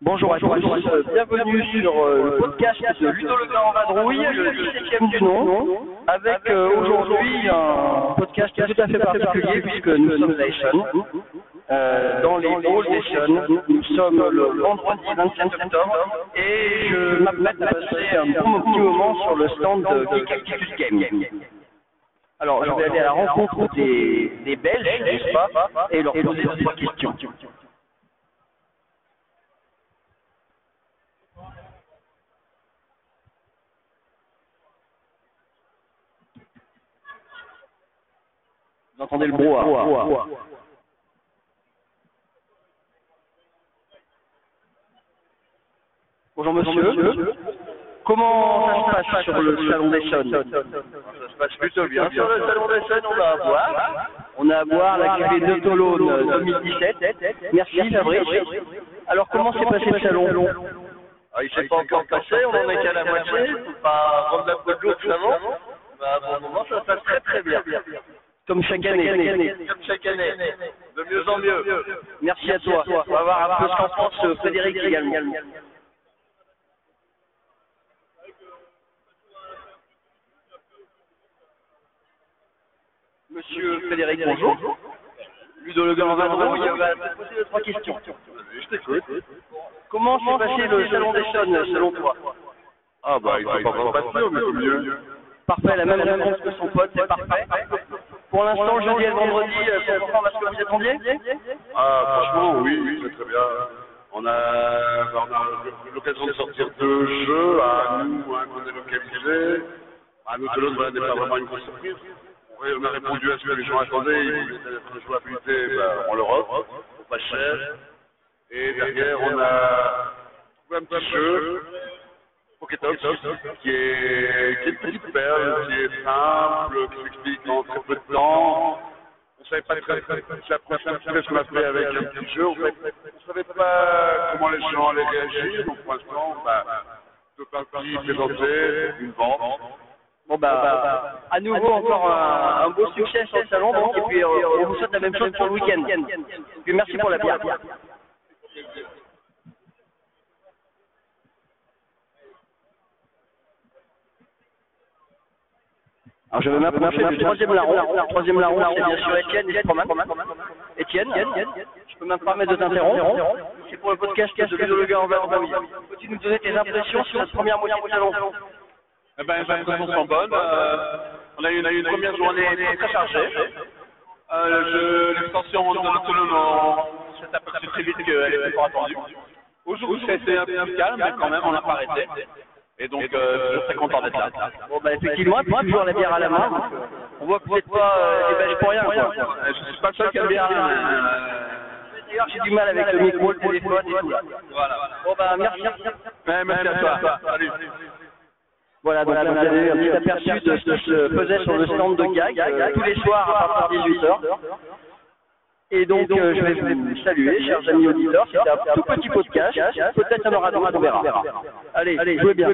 Bonjour à tous, euh, bienvenue sur euh, le podcast Ludo Le Gars en vadrouille, le 17e du avec euh, aujourd'hui un podcast tout à fait particulier puisque nous sommes à euh, dans les halls. Nous sommes le vendredi 25 septembre et je m'apprête à passer un bon petit moment sur le stand de Geek Activus Game. Alors, je vais aller à la rencontre des, des Belges, n'est-ce pas, et leur poser trois questions. Vous entendez le brouhaha. Bonjour monsieur. Comment ça se passe sur le salon des Sons Ça se passe plutôt bien. Sur le salon des Sons, on va à boire. On a à boire la cuvée de Tolone 2017. Merci Fabrice. Alors comment s'est passé le salon Ah, il s'est pas encore passé, on en est qu'à la moitié. Faut pas prendre la peau de avant. Bah, pour le moment, ça se passe très très bien. Comme chaque année. Comme chaque année. De mieux en mieux. Merci à toi. On va voir un peu ce qu'en pense Frédéric également. Monsieur Frédéric, bonjour. Ludo Le vadrouille va te poser deux, trois questions. Je t'écoute. Comment s'est passé le salon des Sons selon toi Ah, bah, il faut pas prendre pas de sûr, mais c'est mieux. Parfait, la même réponse que son pote, c'est parfait. Pour l'instant, jeudi et vendredi, euh, que vous attendiez Ah, franchement, oui, oui, c'est très bien. On a, bah, on a eu l'occasion de sortir deux jeux, à nous, un qu'on est à nous de l'autre, voilà, n'est pas vraiment une grosse surprise. Oui, on a répondu à ce que les gens attendaient, ils voulaient de jouabilité, bah, on leur offre, pas cher. Et derrière, on a un petit jeu, Pokétox, qui est, qui est une petite perle, qui est simple, qui s'explique en très peu de temps. On savait pas très, très, très, la prochaine fois qu'on a fait avec un petit jeu, on savait pas comment les gens allaient réagir, donc pour l'instant, bah, deux parties présentées, une vente. Bon bah, à nouveau encore un, un beau succès sur le salon, donc, et puis euh, on vous souhaite la même chose pour le week-end. Et puis merci pour la bière. Alors je vais m'approcher du troisième larron. Le troisième larron, c'est bien sûr Étienne. Étienne, je peux même pas permettre de t'interrompre. C'est pour le podcast de Ludo Le Gars en vadrouille. Peux-tu nous donner tes impressions sur cette première moitié du salon Eh ben, les impressions sont bonnes. Euh, on a eu, une première journée très, chargée. Euh, L'extension de l'autonome, on s'est aperçu très vite qu'elle était pas attendue. Aujourd'hui, été un peu plus calme, mais quand même, on n'a pas arrêté. Et donc, euh, je suis très content d'être là. Bon bah effectivement, et puis toujours la bière à la main. euh, On voit que vous n'êtes pas euh, des Belges pour rien. Euh, Je suis pas le seul qui a bien. D'ailleurs, j'ai du mal avec le micro, le téléphone et tout. là. Voilà. Bon bah merci. Merci à toi. Salut. Voilà, donc on a eu un petit aperçu de ce qui se faisait sur le stand de Gag euh, tous les soirs à partir de 18h. Et donc, euh, je vais vous saluer, chers amis auditeurs. C'était un tout petit podcast. Peut-être un aura on verra. Allez, jouez bien.